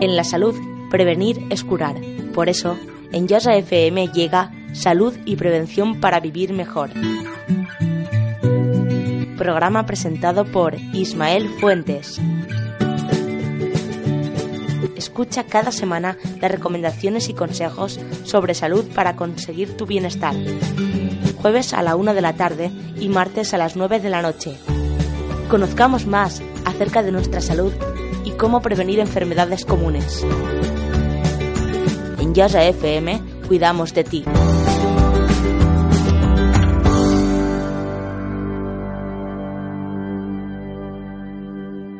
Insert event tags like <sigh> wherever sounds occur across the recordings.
En la salud, prevenir es curar. Por eso, en Yasa FM llega Salud y Prevención para Vivir Mejor. Programa presentado por Ismael Fuentes. Escucha cada semana las recomendaciones y consejos sobre salud para conseguir tu bienestar. Jueves a la una de la tarde y martes a las 9 de la noche. Conozcamos más acerca de nuestra salud y cómo prevenir enfermedades comunes. En Yasa FM cuidamos de ti.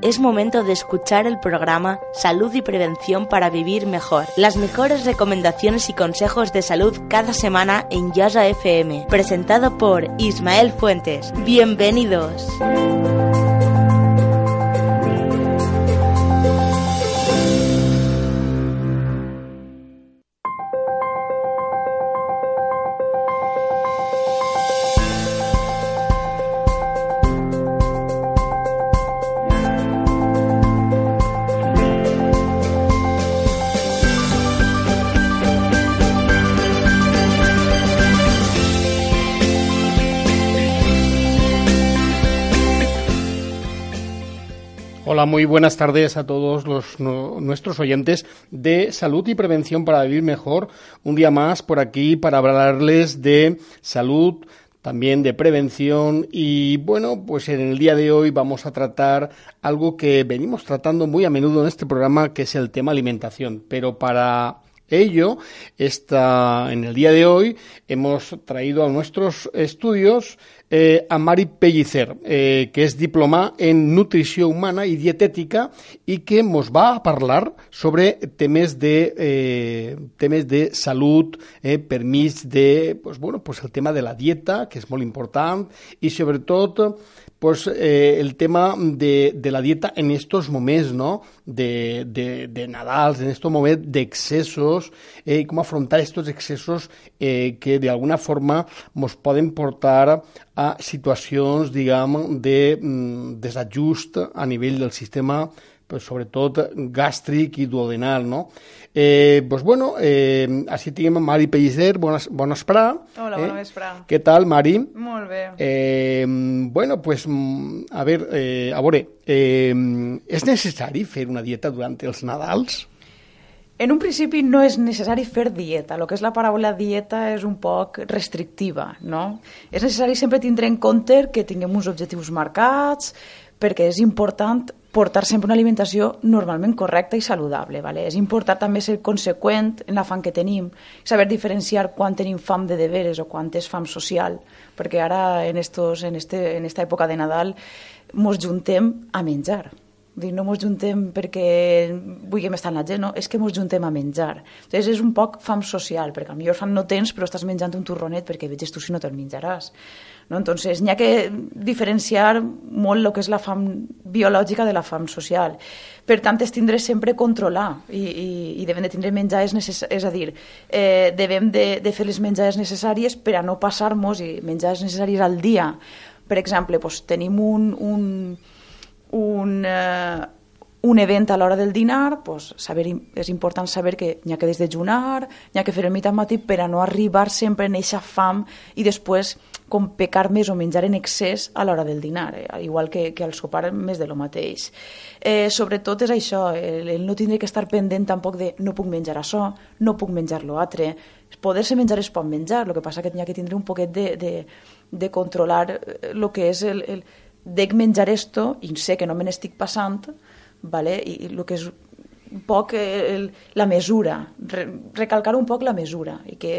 Es momento de escuchar el programa Salud y Prevención para Vivir Mejor. Las mejores recomendaciones y consejos de salud cada semana en Yasa FM. Presentado por Ismael Fuentes. Bienvenidos. Hola, muy buenas tardes a todos los, no, nuestros oyentes de salud y prevención para vivir mejor. Un día más por aquí para hablarles de salud, también de prevención y bueno, pues en el día de hoy vamos a tratar algo que venimos tratando muy a menudo en este programa, que es el tema alimentación. Pero para ello, esta, en el día de hoy hemos traído a nuestros estudios eh, a Mari Pellicer, eh, que és diplomà en nutrició humana i dietètica i que ens va a parlar sobre temes de, eh, temes de salut eh, de, pues, bueno, pues el tema de la dieta, que és molt important, i sobretot pues eh, el tema de, de la dieta en estos moments, ¿no? De, de, de Nadals, en estos moments d'excessos, eh, com afrontar estos excessos eh, que de alguna forma nos poden portar a situacions, diguem, de mm, desajust a nivell del sistema pues, sobretot gàstric i duodenal, no? Eh, pues bueno, eh, així tinguem Mari Pellicer, bona, bona esprà. Hola, eh? bona vesprà. Què tal, Mari? Molt bé. Eh, bueno, pues, a veure, eh, a veure, eh, és necessari fer una dieta durant els Nadals? En un principi no és necessari fer dieta. El que és la paraula dieta és un poc restrictiva, no? És necessari sempre tindre en compte que tinguem uns objectius marcats, perquè és important portar sempre una alimentació normalment correcta i saludable. ¿vale? És important també ser conseqüent en la fam que tenim, saber diferenciar quan tenim fam de deberes o quan és fam social, perquè ara en, estos, en, este, en esta època de Nadal mos juntem a menjar. Dir, no mos juntem perquè vulguem estar amb la gent, no, és que mos juntem a menjar. Entonces és un poc fam social, perquè millor fam no tens, però estàs menjant un torronet perquè veges tu si no te'l menjaràs. No? Entonces n'hi ha que diferenciar molt el que és la fam biològica de la fam social. Per tant, és tindre sempre controlar i, i, i devem de tindre menjades necessàries, és a dir, eh, devem de, de fer les menjades necessàries per a no passar-nos i menjades necessàries al dia. Per exemple, doncs, tenim un, un, un, eh, un event a l'hora del dinar, pues, saber, és important saber que n'hi ha que desdejunar, n'hi ha que fer el mitjà matí per a no arribar sempre en eixa fam i després com pecar més o menjar en excés a l'hora del dinar, eh? igual que, que al sopar més de lo mateix. Eh, sobretot és això, el, el no tindre que estar pendent tampoc de no puc menjar això, no puc menjar l'altre. Poder-se menjar es pot menjar, el que passa que n'hi ha que tindre un poquet de, de, de controlar el eh, que és el, el dec menjar esto i sé que no me n'estic passant, vale? i, i el que és un poc el, la mesura, re, recalcar un poc la mesura, i que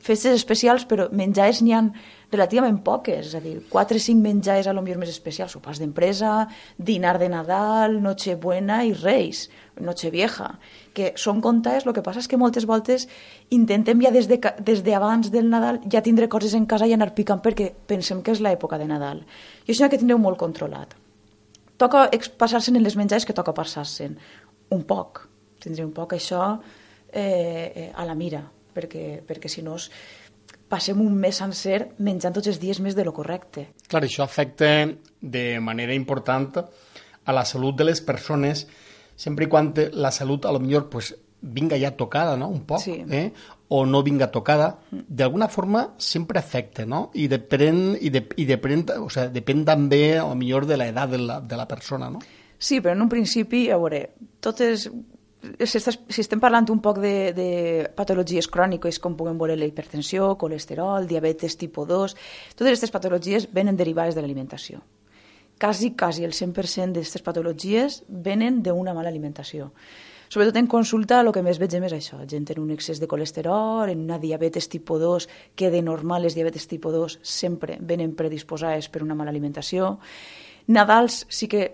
festes especials, però menjars n'hi ha relativament poques, és a dir, 4 o 5 menjars a lo millor més especials, sopars d'empresa, dinar de Nadal, Nochebuena i Reis, Nochevieja, que són comptades, el que passa és que moltes voltes intentem ja des de, des de abans del Nadal ja tindre coses en casa i anar picant perquè pensem que és l'època de Nadal. I això ha que tindreu molt controlat. Toca passar-se'n en les menjars que toca passar-se'n. Un poc, tindré un poc això eh, a la mira, perquè, perquè si no passem un mes sencer menjant tots els dies més de lo correcte. Clar, això afecta de manera important a la salut de les persones sempre i quan la salut a lo millor pues, vinga ja tocada, no?, un poc, Sí. eh? O no vinga tocada, d'alguna forma sempre afecta, no? I depèn, i, de, i depèn, o sea, depèn també, lo millor, de l'edat de, la, de la persona, no? Sí, però en un principi, a veure, totes... Si, estàs, si estem parlant un poc de, de patologies cròniques com puguem veure la hipertensió, colesterol, diabetes tipus 2, totes aquestes patologies venen derivades de l'alimentació. Quasi, quasi el 100% d'aquestes patologies venen d'una mala alimentació. Sobretot en consulta el que més vegem és això, gent en un excés de colesterol, en una diabetes tipus 2, que de normal les diabetes tipus 2 sempre venen predisposades per una mala alimentació. Nadals sí que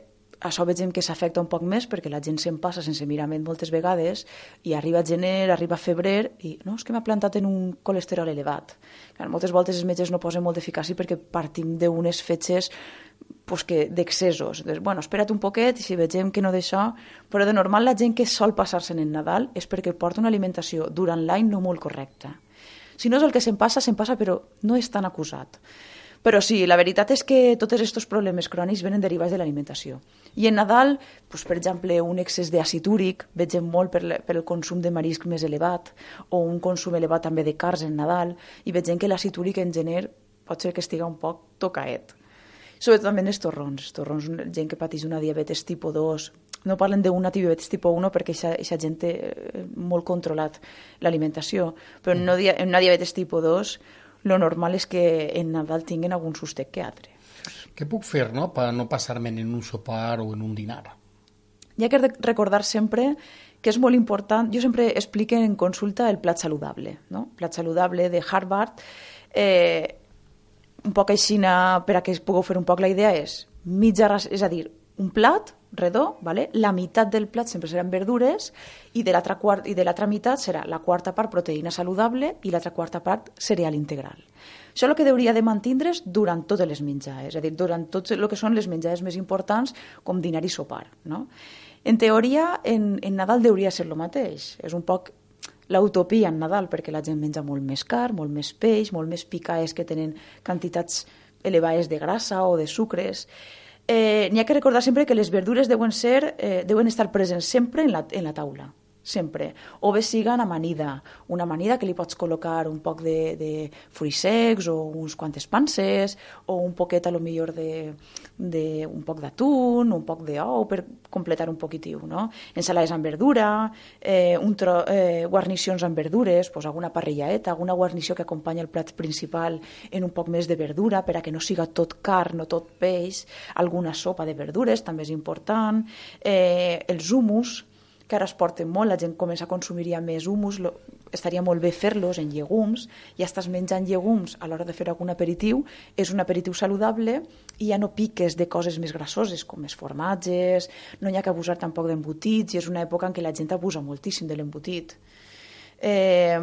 això vegem que s'afecta un poc més perquè la gent se'n passa sense mirament moltes vegades i arriba gener, arriba febrer i no, és que m'ha plantat en un colesterol elevat. Clar, moltes voltes els metges no posen molt d'eficàcia perquè partim d'unes fetges pues que d'excessos. Doncs, bueno, espera't un poquet i si vegem que no d'això... Però de normal la gent que sol passar-se'n en Nadal és perquè porta una alimentació durant l'any no molt correcta. Si no és el que se'n passa, se'n passa, però no és tan acusat. Però sí, la veritat és que tots aquests problemes crònics venen derivats de l'alimentació. I en Nadal, doncs, per exemple, un excés d'àcid úric, vegem molt per, per el consum de marisc més elevat, o un consum elevat també de cars en Nadal, i vegem que l'àcid úric en gener pot ser que estiga un poc tocaet. Sobretot també en els torrons. Torrons, gent que pateix una diabetes tipus 2, no parlen d'una diabetes tipus 1 perquè aquesta gent té eh, molt controlat l'alimentació, però en, una diabetes tipus 2 lo normal és que en Nadal tinguen algun sustec que altre. Què puc fer, no?, per no passar-me en un sopar o en un dinar? Hi ha que rec- recordar sempre que és molt important, jo sempre explico en consulta el plat saludable, no? plat saludable de Harvard, eh, un poc així per a que es pugueu fer un poc la idea és mitja, és a dir, un plat redó, vale? la meitat del plat sempre seran verdures i de l'altra i de l'altra meitat serà la quarta part proteïna saludable i l'altra quarta part cereal integral. Això és el que hauria de mantindre's durant totes les menjades, és a dir, durant tot el que són les menjades més importants com dinar i sopar. No? En teoria, en, en Nadal hauria ser el mateix. És un poc l'utopia en Nadal, perquè la gent menja molt més car, molt més peix, molt més picaes que tenen quantitats elevades de grassa o de sucres. Eh, N'hi ha que recordar sempre que les verdures deuen, ser, eh, deuen estar presents sempre en la, en la taula sempre. O bé siguen amanida, una amanida que li pots col·locar un poc de, de fruits secs o uns quantes panses o un poquet a lo millor de, de un poc d'atún, un poc d'ou per completar un poquitiu, no? Ensalades amb verdura, eh, un tro, eh, guarnicions amb verdures, pues alguna parrillaeta, alguna guarnició que acompanya el plat principal en un poc més de verdura per a que no siga tot carn o tot peix, alguna sopa de verdures també és important, eh, els humus, que ara es porten molt, la gent comença a consumir ja més humus, lo, estaria molt bé fer-los en llegums, ja estàs menjant llegums a l'hora de fer algun aperitiu, és un aperitiu saludable i ja no piques de coses més grassoses com els formatges, no hi ha que abusar tampoc d'embotits i és una època en què la gent abusa moltíssim de l'embotit. Eh,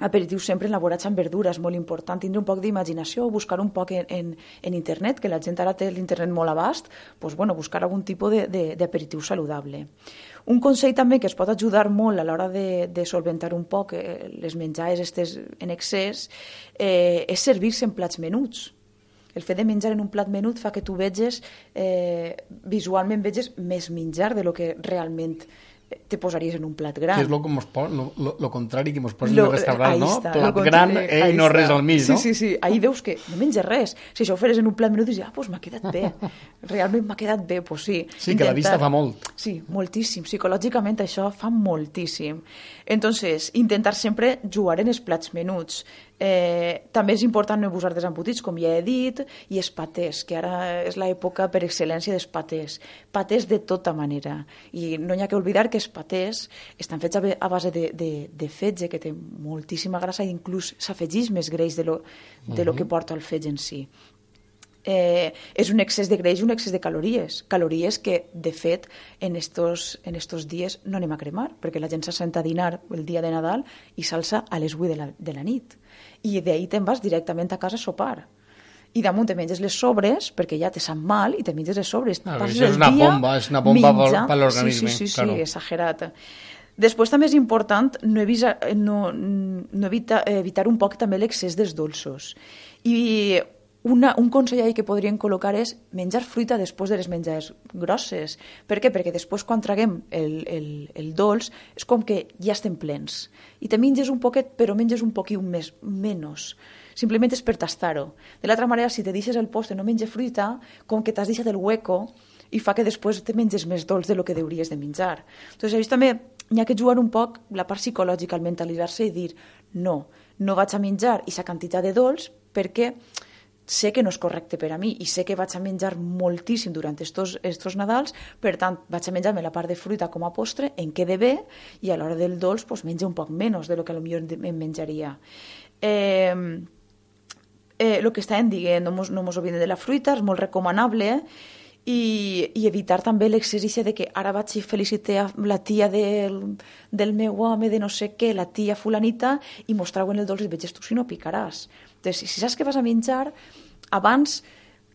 aperitius sempre elaborats amb verdures, molt important, tindre un poc d'imaginació, buscar un poc en, en, en internet, que la gent ara té l'internet molt abast, doncs, bueno, buscar algun tipus d'aperitiu saludable. Un consell també que es pot ajudar molt a l'hora de, de solventar un poc eh, les menjades estes en excés eh, és servir-se en plats menuts. El fet de menjar en un plat menut fa que tu veges, eh, visualment veges més menjar de lo que realment te posaries en un plat gran. Que és lo, que mos po, lo, lo, lo contrari que mos posen Lo- en el restaurant, ahí no? està, Plat gran eh, i no res al mig, sí, no? Sí, sí, ahí veus que no menges res. Si això ho feres en un plat menut, dius, ah, doncs m'ha quedat bé. <laughs> Realment m'ha quedat bé, doncs sí. Sí, que la vista fa molt. Sí, moltíssim. Psicològicament això fa moltíssim. Entonces, intentar sempre jugar en els plats menuts. Eh, també és important no abusar dels embotits, com ja he dit, i els patés, que ara és l'època per excel·lència dels patés. Patés de tota manera. I no hi ha que oblidar que els patés estan fets a base de, de, de fetge, que té moltíssima grassa, i inclús s'afegeix més greix de lo, de lo que porta el fetge en si eh, és un excés de greix i un excés de calories. Calories que, de fet, en estos, en estos dies no anem a cremar, perquè la gent s'assenta a dinar el dia de Nadal i s'alça a les 8 de la, de la nit. I d'ahir te'n vas directament a casa a sopar. I damunt te menges les sobres, perquè ja te sap mal, i te menges les sobres. Ah, Passes és una bomba, és una bomba per- menjant- per l'organisme, Sí, sí, sí, claro. sí, exagerat. Després també és important no, evisa, no, no evita, evitar un poc també l'excés dels dolços. I una, un consell que podrien col·locar és menjar fruita després de les menjades grosses. Per què? Perquè després quan traguem el, el, el dolç és com que ja estem plens. I te menges un poquet, però menges un poquit més, menys. Simplement és per tastar-ho. De l'altra manera, si te deixes el postre no menges fruita, com que t'has deixat el hueco i fa que després te menges més dolç de lo que hauries de menjar. Entonces, això també hi ha que jugar un poc la part psicològica, al mentalitzar-se i dir no, no vaig a menjar aquesta quantitat de dolç perquè sé que no és correcte per a mi i sé que vaig a menjar moltíssim durant estos, estos Nadals, per tant, vaig a menjar-me la part de fruita com a postre, en quede bé, i a l'hora del dolç pues, menja un poc menys de lo que potser em menjaria. Eh, eh, el que estàvem dient, no mos, no mos oblidem de la fruita, és molt recomanable, eh? i, i evitar també l'exercici de que ara vaig i felicite a la tia del, del meu home, de no sé què, la tia fulanita, i mostrar-ho en el dolç i veig tu si no picaràs. Entonces, si saps que vas a menjar, abans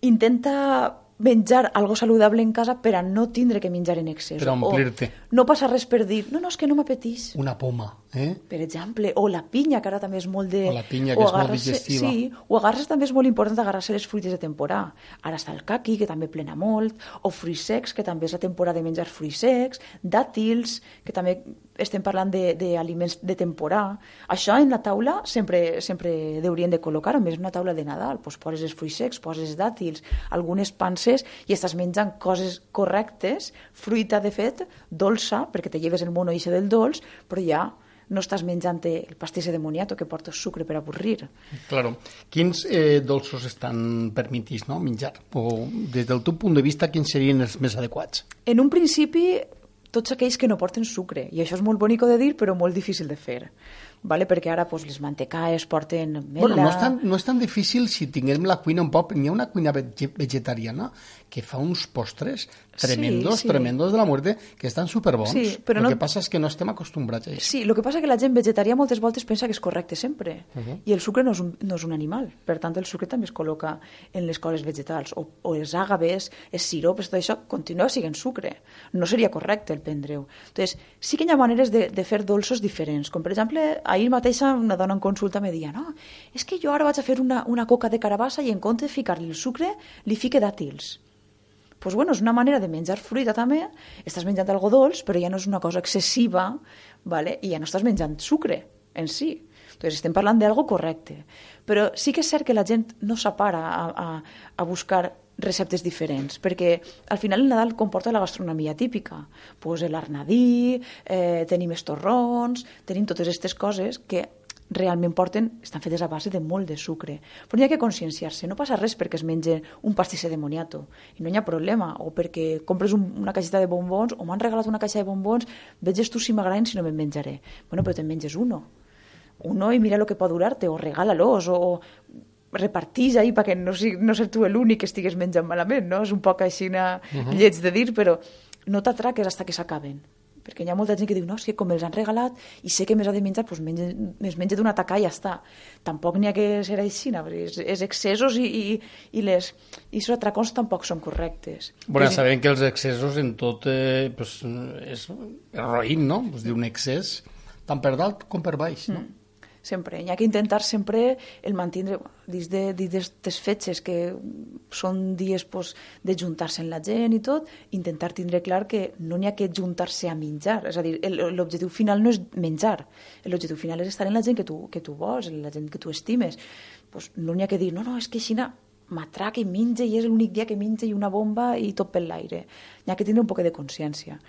intenta menjar algo saludable en casa per a no tindre que menjar en excés. Per omplir-te. No passa res per dir, no, no, és que no m'apetís. Una poma, eh? Per exemple, o la pinya, que ara també és molt de... O la pinya, que és molt digestiva. Sí, o agarres també és molt important agarrar-se les fruites de temporada. Ara està el caqui, que també plena molt, o fruits secs, que també és la temporada de menjar fruits secs, dàtils, que també estem parlant d'aliments de, de temporada. Això en la taula sempre, sempre haurien de col·locar, a més una taula de Nadal, pues poses els fruits secs, poses dàtils, algunes panses i estàs menjant coses correctes, fruita de fet, dolça, perquè te lleves el mono i del dolç, però ja no estàs menjant el pastís de moniato que porta sucre per avorrir. Claro. Quins eh, dolços estan permitits no, menjar? O des del teu punt de vista, quins serien els més adequats? En un principi, tots aquells que no porten sucre. I això és molt bonic de dir, però molt difícil de fer. Vale? Perquè ara pues, les mantecaes porten mela... Bueno, no és, tan, no és tan difícil si tinguem la cuina un poc... N'hi ha una cuina vegetariana que fa uns postres tremendos, sí, sí. tremendos de la muerte, que estan superbons. Sí, però el no... que passa és que no estem acostumbrats a això. Sí, el que passa és que la gent vegetària moltes voltes pensa que és correcte sempre. Uh -huh. I el sucre no és, un, no és un animal. Per tant, el sucre també es col·loca en les coses vegetals. O, o els àgaves, els sirops, tot això, continua sent sucre. No seria correcte el prendre-ho. Entonces, sí que hi ha maneres de, de fer dolços diferents. Com, per exemple, ahir mateixa una dona en consulta me deia no, és que jo ara vaig a fer una, una coca de carabassa i en compte de ficar-li el sucre, li fique dàtils pues bueno, és una manera de menjar fruita també, estàs menjant algo dolç, però ja no és una cosa excessiva, ¿vale? i ja no estàs menjant sucre en si. Entonces, estem parlant d'algo correcte. Però sí que és cert que la gent no s'apara a, a, a buscar receptes diferents, perquè al final el Nadal comporta la gastronomia típica. Pues l'arnadí, eh, tenim estorrons, tenim totes aquestes coses que realment porten, estan fetes a base de molt de sucre. Però hi ha que conscienciar-se, no passa res perquè es menja un pastisser de moniato, i no hi ha problema, o perquè compres un, una caixeta de bombons, o m'han regalat una caixa de bombons, veges tu si m'agraden si no me'n menjaré. Bueno, però te'n menges uno. Uno i mira el que pot durar-te, o regala-los, o repartís ahí perquè no, sigui, no ser tu l'únic que estigues menjant malament, no? És un poc així uh -huh. lleig de dir, però no t'atraques hasta que s'acaben perquè hi ha molta gent que diu, no, és que com els han regalat i sé que més ha de menjar, doncs menja, es menja d'una taca i ja està. Tampoc n'hi ha que ser així, no? és, és excessos i, i, i les i els atracons tampoc són correctes. Bueno, sabem que els excessos en tot eh, pues, és roïn, no? Pues, un excés tant per dalt com per baix, no? Mm sempre. Hi ha que intentar sempre el mantindre dins de, d'aquestes fetges que són dies pues, de juntar-se amb la gent i tot, intentar tindre clar que no n'hi ha que juntar-se a menjar. És a dir, l'objectiu final no és menjar. L'objectiu final és estar en la gent que tu, que tu vols, la gent que tu estimes. Pues no n'hi ha que dir, no, no, és que així m'atraca i menja i és l'únic dia que menja i una bomba i tot per l'aire. Hi ha que tindre un poc de consciència.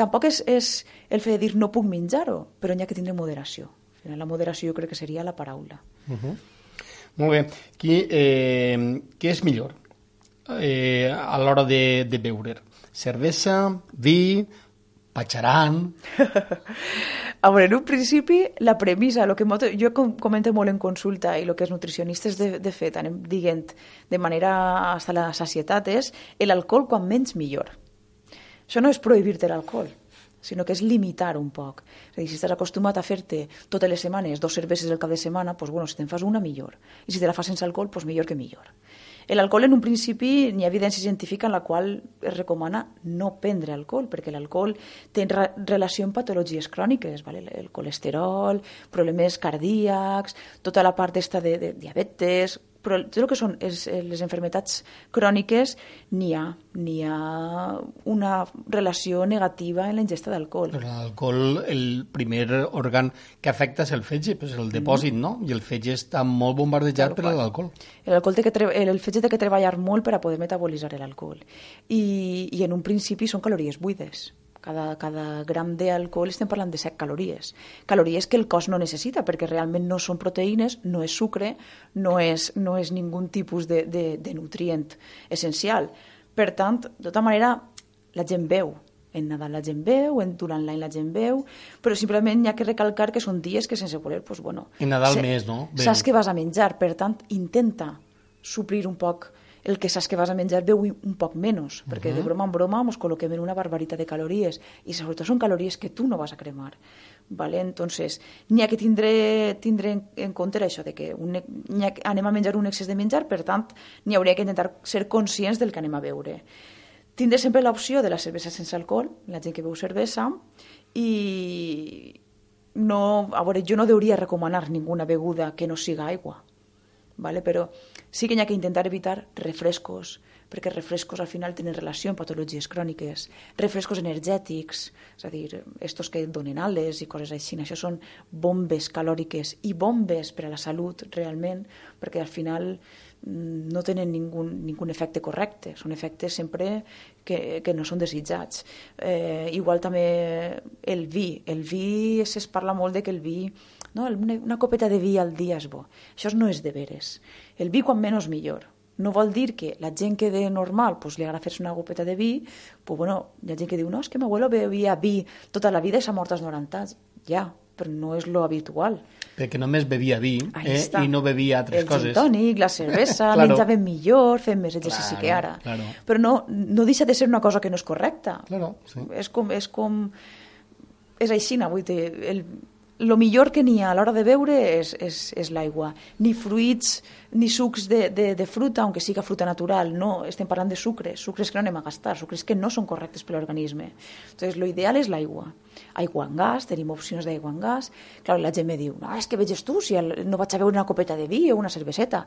Tampoc és, és el fet de dir no puc menjar-ho, però hi ha que tindre moderació la moderació jo crec que seria la paraula. Uh -huh. Molt bé. Qui, eh, què és millor eh, a l'hora de, de beure? Cervesa, vi, patxaran... <laughs> a veure, en un principi, la premissa, lo que jo comento molt en consulta i el que els nutricionistes de, de fet anem dient de manera hasta la sacietat és l'alcohol quan menys millor. Això no és prohibir-te l'alcohol, sinó que és limitar un poc. És a dir, si estàs acostumat a fer-te totes les setmanes dos cerveses el cap de setmana, doncs, bueno, si te'n fas una, millor. I si te la fas sense alcohol, doncs millor que millor. L'alcohol, en un principi, n'hi ha evidència científica en la qual es recomana no prendre alcohol, perquè l'alcohol té relació amb patologies cròniques, vale? el colesterol, problemes cardíacs, tota la part esta de, de diabetes, però tot el que són és, eh, les enfermetats cròniques n'hi ha, n'hi ha una relació negativa en la ingesta d'alcohol. Però l'alcohol, el primer òrgan que afecta és el fetge, pues el depòsit, mm no? I el fetge està molt bombardejat per l'alcohol. L'alcohol té que el, el fetge té que treballar molt per a poder metabolitzar l'alcohol. I, I en un principi són calories buides cada, cada gram d'alcohol estem parlant de 7 calories. Calories que el cos no necessita, perquè realment no són proteïnes, no és sucre, no és, no és ningú tipus de, de, de nutrient essencial. Per tant, de tota manera, la gent veu, en Nadal la gent veu, en, durant l'any la gent veu, però simplement hi ha que recalcar que són dies que sense voler, pues, bueno, en Nadal se, més, no? Ben. Saps que vas a menjar, per tant, intenta suplir un poc el que saps que vas a menjar veu un poc menys, perquè uh -huh. de broma en broma ens col·loquem en una barbaritat de calories i sobretot són calories que tu no vas a cremar. Vale? Entonces, n'hi ha que tindre, tindre en, en compte això, de que un, ha, anem a menjar un excés de menjar, per tant, n'hi hauria que intentar ser conscients del que anem a veure. Tindre sempre l'opció de la cervesa sense alcohol, la gent que veu cervesa, i no, a veure, jo no hauria recomanar ninguna beguda que no siga aigua, ¿vale? però sí que hi ha que intentar evitar refrescos, perquè refrescos al final tenen relació amb patologies cròniques, refrescos energètics, és a dir, estos que donen ales i coses així, això són bombes calòriques i bombes per a la salut realment, perquè al final no tenen ningú, ningú efecte correcte, són efectes sempre que, que no són desitjats. Eh, igual també el vi, el vi es parla molt de que el vi no? Una, copeta de vi al dia és bo. Això no és de veres. El vi, quan menys, millor. No vol dir que la gent que de normal pues, li agrada fer-se una copeta de vi, pues, bueno, hi ha gent que diu, no, és que abuelo bevia vi tota la vida i s'ha mort als 90 anys. Ja, però no és lo habitual. Perquè només bevia vi eh, i no bevia altres el coses. El tònic, la cervesa, <laughs> claro. menjaven millor, fem més exercici claro, que ara. Claro. Però no, no deixa de ser una cosa que no és correcta. Claro, sí. És com... És com és així, vull dir, el, el millor que n'hi ha a l'hora de beure és, és, és l'aigua. Ni fruits, ni sucs de, de, de fruta, aunque siga fruta natural, no, estem parlant de sucres, sucres que no anem a gastar, sucres que no són correctes per l'organisme. Entonces, lo ideal és l'aigua. Aigua en gas, tenim opcions d'aigua en gas. Clar, la gent me diu, no, és que veges tu, si no vaig a beure una copeta de vi o una cerveseta.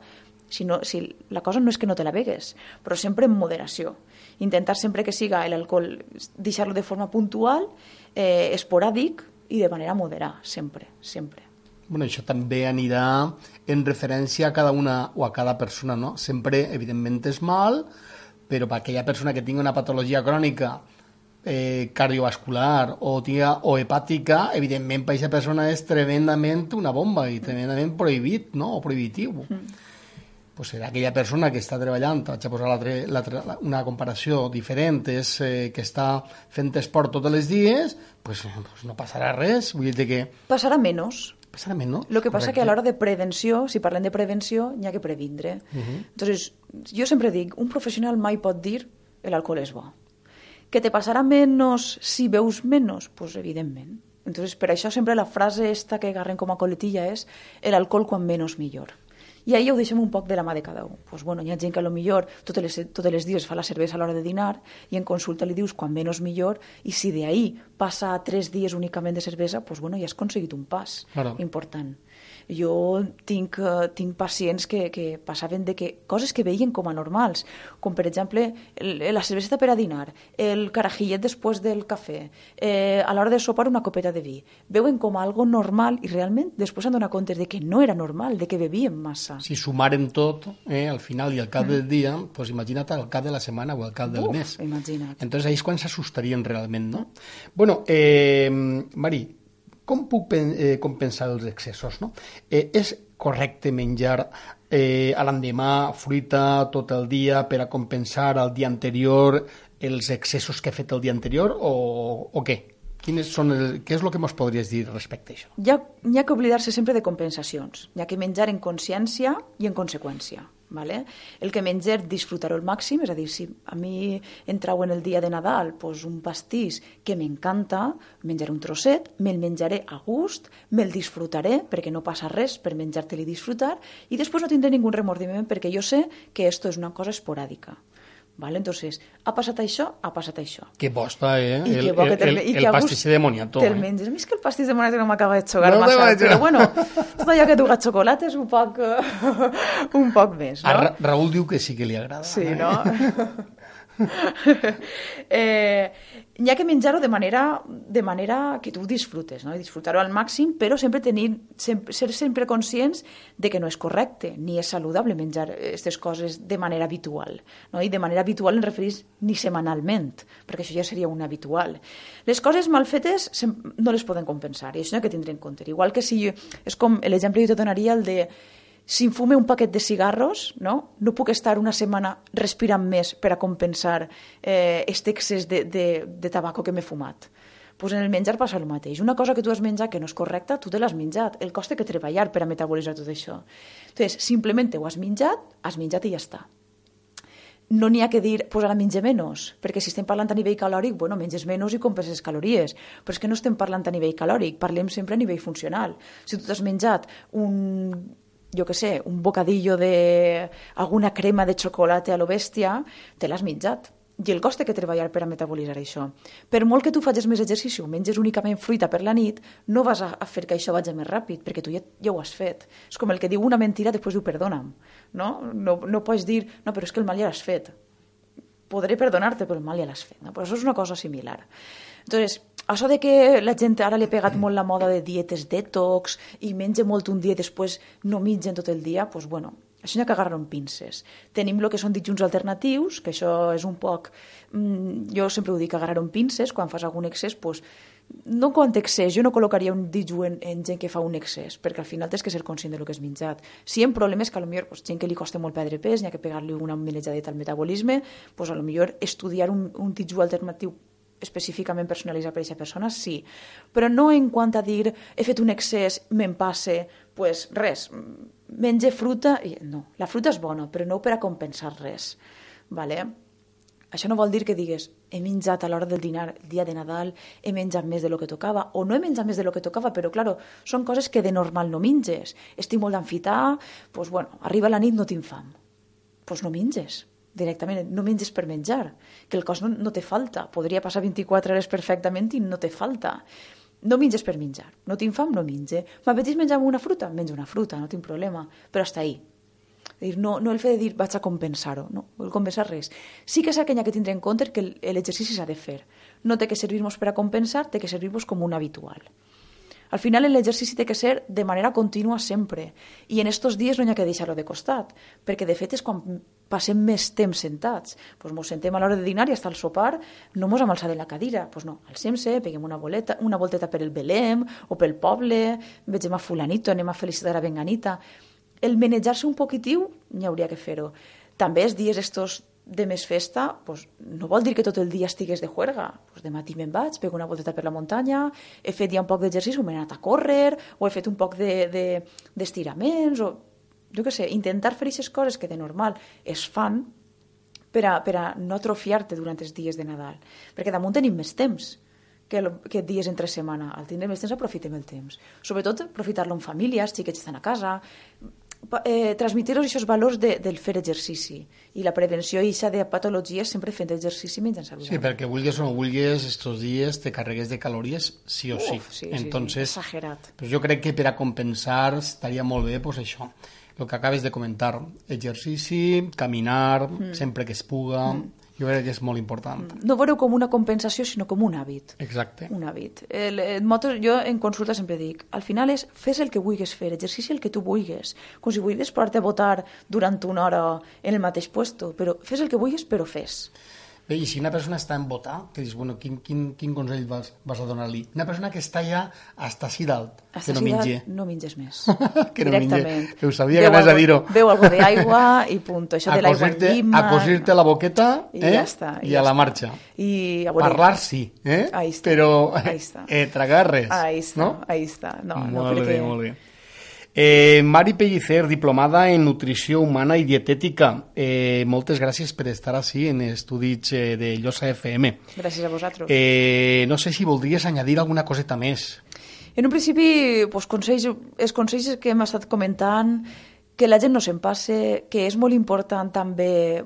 Si, no, si la cosa no és que no te la begues, però sempre en moderació. Intentar sempre que siga l'alcohol, deixar-lo de forma puntual, eh, esporàdic, i de manera moderada, sempre, sempre. Bueno, això també anirà en referència a cada una o a cada persona, no? Sempre, evidentment, és mal, però per aquella persona que tingui una patologia crònica eh, cardiovascular o, tia, o hepàtica, evidentment, per aquesta persona és tremendament una bomba i tremendament prohibit, no? o prohibitiu. Mm pues serà aquella persona que està treballant, vaig a posar una comparació diferent, és eh, que està fent esport tots els dies, pues, pues no passarà res. Vull dir que... Passarà menys. Passarà menys. Lo que passa que a l'hora de prevenció, si parlem de prevenció, n'hi ha que previndre. Uh -huh. Entonces, jo sempre dic, un professional mai pot dir l'alcohol és bo. Que te passarà menys si veus menys? Pues evidentment. Entonces, per això sempre la frase esta que agarren com a coletilla és l'alcohol quan menys millor. I ahir ho deixem un poc de la mà de cada un. Pues, bueno, hi ha gent que a lo millor totes les, totes les dies fa la cervesa a l'hora de dinar i en consulta li dius quan menys millor i si d'ahir passa tres dies únicament de cervesa, pues, bueno, ja has aconseguit un pas claro. important. Jo tinc, uh, tinc pacients que, que passaven de que coses que veien com a normals, com per exemple el, la cervesa per a dinar, el carajillet després del cafè, eh, a l'hora de sopar una copeta de vi. Veuen com a algo normal i realment després s'han donat compte de que no era normal, de que bevien massa. Si sumarem tot, eh, al final i al cap mm. del dia, pues imagina't al cap de la setmana o al cap del Uf, mes. Imagina't. Entonces ahí és quan s'assustarien realment, no? Mm. Bueno, eh, Mari, com puc eh, compensar els excessos? No? Eh, és correcte menjar eh, a l'endemà fruita tot el dia per a compensar el dia anterior els excessos que he fet el dia anterior o, o què? Quines són el, què és el que ens podries dir respecte a això? Hi ha, ha que oblidar-se sempre de compensacions. Hi ha que menjar en consciència i en conseqüència. Vale? El que menjar disfrutar-ho al màxim, és a dir, si a mi em trau en el dia de Nadal pues, un pastís que m'encanta, menjaré un trosset, me'l menjaré a gust, me'l disfrutaré, perquè no passa res per menjar-te-li disfrutar, i després no tindré ningú remordiment perquè jo sé que esto és una cosa esporàdica. Vale? Entonces, ha passat això, ha passat això. Que bosta, eh? I el, que bo que el, el, i el que a gust pastisser de moniato. Te'l Eh? menges. A mi és que el pastís de moneda no m'acaba de xogar No massa, però bueno, tot allò que duga xocolata és un poc, eh, <laughs> un poc més, A no? Ra Raül diu que sí que li agrada. Sí, eh? no? <laughs> <laughs> eh, n'hi ha que menjar-ho de manera, de manera que tu disfrutes, no? Disfrutar-ho al màxim, però sempre tenir, sempre, ser sempre conscients de que no és correcte, ni és saludable menjar aquestes coses de manera habitual. No? I de manera habitual em referís ni setmanalment, perquè això ja seria un habitual. Les coses mal fetes no les poden compensar, i això ha que tindre en compte. Igual que si... És com l'exemple que jo donaria el de si em fume un paquet de cigarros, no, no puc estar una setmana respirant més per a compensar eh, este excés de, de, de tabaco que m'he fumat. Pues en el menjar passa el mateix. Una cosa que tu has menjat que no és correcta, tu te l'has menjat. El costa que treballar per a metabolitzar tot això. Entonces, simplement ho has menjat, has menjat i ja està. No n'hi ha que dir, pues ara menja menys, perquè si estem parlant a nivell calòric, bueno, menges menys i compenses calories, però és que no estem parlant a nivell calòric, parlem sempre a nivell funcional. Si tu t'has menjat un, jo que sé, un bocadillo de alguna crema de xocolata a lo bèstia, te l'has menjat. I el costa que treballar per a metabolitzar això. Per molt que tu facis més exercici o menges únicament fruita per la nit, no vas a, a fer que això vagi més ràpid, perquè tu ja, ja ho has fet. És com el que diu una mentira, després diu perdona'm. No? No, no pots dir, no, però és que el mal ja l'has fet. Podré perdonar-te, però el mal ja l'has fet. No? Però això és una cosa similar. Entonces, això de que la gent ara li ha pegat molt la moda de dietes detox i menja molt un dia i després no mengen tot el dia, doncs bueno, això n'hi ha que agarrar amb pinces. Tenim el que són dijuns alternatius, que això és un poc... Mm, jo sempre ho dic, agarrar amb pinces, quan fas algun excés, doncs, no quan excés, jo no col·locaria un dijú en, en gent que fa un excés, perquè al final tens que ser conscient del que has menjat. Si hi ha problemes que millor pues, gent que li costa molt perdre pes, n'hi ha que pegar-li una manejadeta al metabolisme, pues, a lo millor estudiar un, un dijú alternatiu específicament personalitzat per a aquesta persona, sí. Però no en quant a dir he fet un excés, me'n passe, pues res, menge fruta... I... No, la fruta és bona, però no per a compensar res. Vale? Això no vol dir que digues he menjat a l'hora del dinar, el dia de Nadal, he menjat més de lo que tocava, o no he menjat més de lo que tocava, però, claro, són coses que de normal no menges. Estic molt d'enfitar, doncs, bueno, arriba la nit, no tinc fam. Doncs pues no menges directament, no menges per menjar, que el cos no, no té falta. Podria passar 24 hores perfectament i no té falta. No menges per menjar. No tinc fam, no menge. M'apeteix menjar una fruta? Menjo una fruta, no tinc problema. Però hasta ahí. Dir, no, no el fet de dir vaig a compensar-ho, no, el compensar res. Sí que és aquella que tindre en compte que l'exercici s'ha de fer. No té que servir-nos per a compensar, té que servir-nos com un habitual. Al final l'exercici té que ser de manera contínua sempre. I en estos dies no hi ha que deixar-lo de costat, perquè de fet és quan passem més temps sentats. Pues mos sentem a l'hora de dinar i hasta el sopar no mos hem alçat de la cadira. Pues no, alcem-se, peguem una, boleta, una volteta per el Belém o pel poble, vegem a fulanito, anem a felicitar a Benganita. El manejar-se un poquitiu, n'hi hauria que fer-ho. També els dies estos de més festa, pues, no vol dir que tot el dia estigués de juerga. Pues de matí me'n vaig, pego una volteta per la muntanya, he fet ja un poc d'exercici, m'he anat a córrer, o he fet un poc d'estiraments, de, de, o jo què sé, intentar fer aquestes coses que de normal es fan per a, per a no atrofiar-te durant els dies de Nadal. Perquè damunt tenim més temps que, el, que dies entre setmana. Al tindre més temps aprofitem el temps. Sobretot aprofitar-lo en família, els xiquets estan a casa, eh, transmitir-los aquests valors de, del fer exercici i la prevenció i de patologies sempre fent exercici menjant saludable. Sí, perquè vulgues o no vulgues, estos días te carregues de calorías sí o sí. Uf, sí, sí, Entonces, sí, exagerat. pues jo crec que per a compensar estaria molt bé pues això, el que acabes de comentar, exercici, caminar, Mm. sempre que es puga, jo crec que és molt important. No veure com una compensació, sinó com un hàbit. Exacte. Un hàbit. El, el moto, jo en consulta sempre dic, al final és fes el que vulguis fer, exercici el que tu vulguis, com si vulguis posar-te a votar durant una hora en el mateix puesto, però fes el que vulguis, però fes. Bé, I si una persona està en votar, que dius, bueno, quin, quin, quin consell vas, vas a donar-li? Una persona que està ja hasta així dalt, Hasta que no dalt, No menges més. <laughs> Que no mengi. Directament. Ho sabia que anaves a dir-ho. Beu algo d'aigua i punto. Això de l'aigua llima... a cosir-te la boqueta I eh? ja està, i i ja a la marxa. I, a veure, Parlar sí, eh? Ahí està. però Ahí està. eh, tragar res. Ahí està, no? ahí està. No, no, molt perquè... bé, molt bé. Eh, Mari Pellicer, diplomada en Nutrició Humana i Dietètica. Eh, moltes gràcies per estar així en estudis eh, de Llosa FM. Gràcies a vosaltres. Eh, no sé si voldries añadir alguna coseta més. En un principi, pues, consells, els consells que hem estat comentant, que la gent no se'n passe, que és molt important també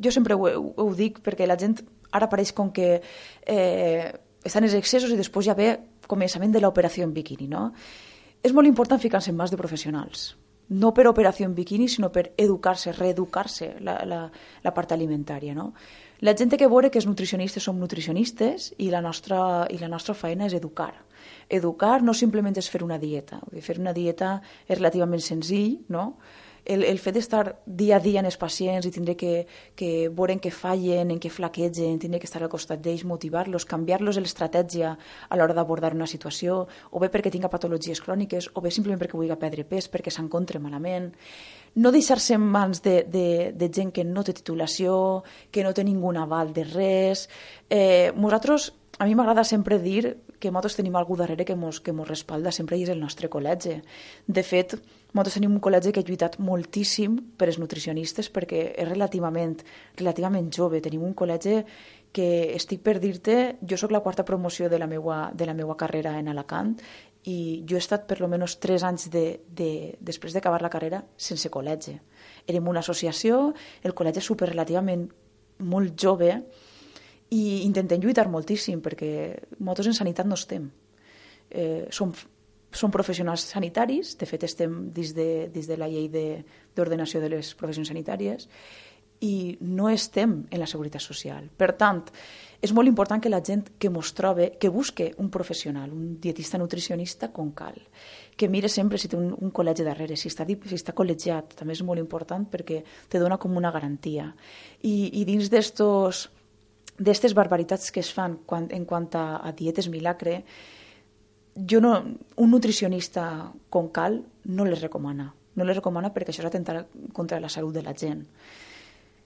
jo sempre ho, ho, ho dic perquè la gent ara pareix com que eh, estan els excessos i després ja ve començament de l'operació en biquini, no? És molt important ficar-se en mans de professionals, no per operació en biquini, sinó per educar-se, reeducar-se la, la, la part alimentària, no? La gent que veure que els nutricionistes som nutricionistes i la nostra, i la nostra feina és educar. Educar no simplement és fer una dieta. Fer una dieta és relativament senzill, no? El, el fet d'estar dia a dia en els pacients i tindre que, que veure en què fallen, en què flaquegen, tindre que estar al costat d'ells, motivar-los, canviar-los l'estratègia a l'hora d'abordar una situació, o bé perquè tinga patologies cròniques, o bé simplement perquè vulgui perdre pes, perquè s'encontre malament. No deixar-se en mans de, de, de gent que no té titulació, que no té ningú aval de res. Eh, nosaltres, a mi m'agrada sempre dir que nosaltres tenim algú darrere que mos, que mos respalda sempre i és el nostre col·legi. De fet, nosaltres tenim un col·legi que ha lluitat moltíssim per als nutricionistes perquè és relativament, relativament jove. Tenim un col·legi que estic per dir-te, jo sóc la quarta promoció de la meua, de la meua carrera en Alacant i jo he estat per almenys tres anys de, de, després d'acabar la carrera sense col·legi. Érem una associació, el col·legi és super relativament molt jove, i intentem lluitar moltíssim perquè motos en sanitat no estem. Eh, som, som professionals sanitaris, de fet estem dins de, dins de la llei d'ordenació de, de les professions sanitàries i no estem en la seguretat social. Per tant, és molt important que la gent que mos trobe, que busque un professional, un dietista nutricionista com cal, que mire sempre si té un, un col·legi darrere, si està, si està col·legiat, també és molt important perquè te dona com una garantia. I, i dins d'estos d'aquestes barbaritats que es fan quan, en quant a, a dietes milagre, jo no, un nutricionista com cal no les recomana. No les recomana perquè això és atentar contra la salut de la gent.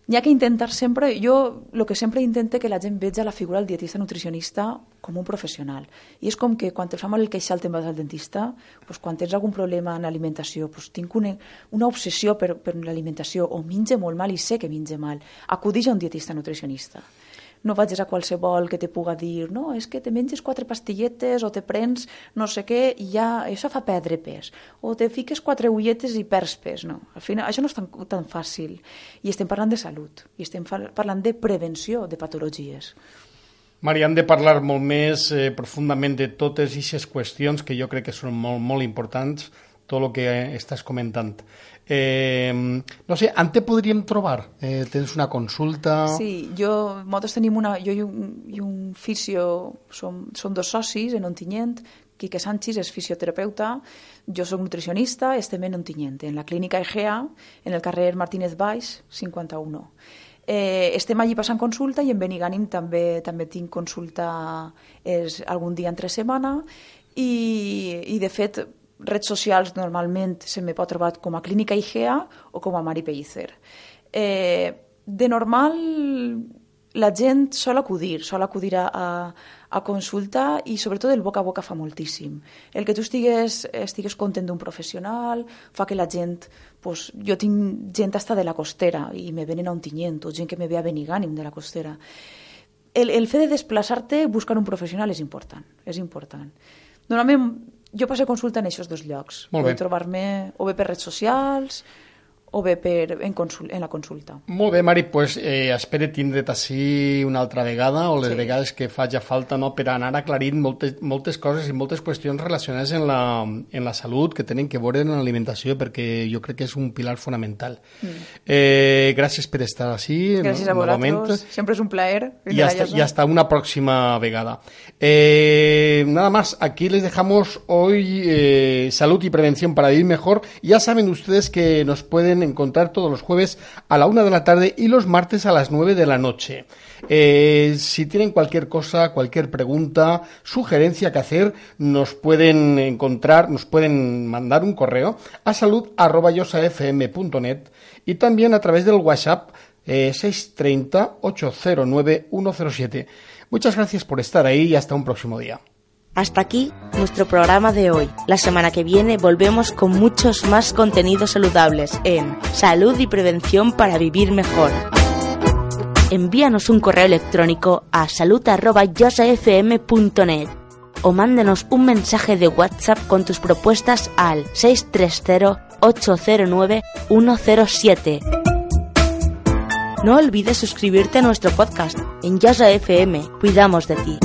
N'hi ha que intentar sempre, jo el que sempre intente que la gent veja la figura del dietista nutricionista com un professional. I és com que quan te fa mal el queixal te'n vas al dentista, doncs quan tens algun problema en l'alimentació, doncs tinc una, una obsessió per, per l'alimentació, o minge molt mal i sé que minge mal, acudix a un dietista nutricionista no vagis a qualsevol que te puga dir no, és que te menges quatre pastilletes o te prens no sé què i ja això fa perdre pes. O te fiques quatre ulletes i perds pes. No. Al final, això no és tan, tan fàcil. I estem parlant de salut, i estem parlant de prevenció de patologies. Maria, hem de parlar molt més eh, profundament de totes aquestes qüestions que jo crec que són molt, molt importants, tot el que estàs comentant. Eh, no sé, on te podríem trobar? Eh, tens una consulta? Sí, jo, nosaltres tenim una... Jo i un, i un fisio, som, som dos socis en Ontinyent, Quique Sánchez és fisioterapeuta, jo sóc nutricionista, estem en Ontinyent, en la clínica Egea, en el carrer Martínez Baix, 51. Eh, estem allí passant consulta i en Benigànim també també tinc consulta és, algun dia entre setmana i, i de fet redes socials normalment se me pot trobar com a Clínica IGEA o com a Mari Pellicer. Eh, de normal la gent sol acudir, sol acudir a, a consulta i sobretot el boca a boca fa moltíssim. El que tu estigues, estigues content d'un professional fa que la gent... Pues, jo tinc gent hasta de la costera i me venen a un tinyent o gent que me ve a Benigànim de la costera. El, el fet de desplaçar-te buscar un professional és important, és important. Normalment jo passo consulta en aquests dos llocs. Molt bé. trobar-me o bé per redes socials o bé per, en, consul, en la consulta. Molt bé, Mari, pues, eh, espero tindre't així una altra vegada o les sí. vegades que faci falta no, per anar aclarint moltes, moltes coses i moltes qüestions relacionades en la, en la salut que tenen que veure en l'alimentació perquè jo crec que és un pilar fonamental. Mm. Eh, gràcies per estar així. Gràcies a vosaltres, sempre és un plaer. Y hasta, y hasta una próxima vegada. Eh, nada más, aquí les dejamos hoy eh, salud y prevención para vivir mejor. Ya saben ustedes que nos pueden encontrar todos los jueves a la una de la tarde y los martes a las nueve de la noche. Eh, si tienen cualquier cosa, cualquier pregunta, sugerencia que hacer, nos pueden encontrar, nos pueden mandar un correo a salud.yosafm.net y también a través del WhatsApp eh, 630 809 107. Muchas gracias por estar ahí y hasta un próximo día. Hasta aquí nuestro programa de hoy. La semana que viene volvemos con muchos más contenidos saludables en Salud y Prevención para Vivir Mejor. Envíanos un correo electrónico a salud.yosafm.net o mándenos un mensaje de WhatsApp con tus propuestas al 630 809 107. No olvides suscribirte a nuestro podcast en Yasa FM. Cuidamos de ti.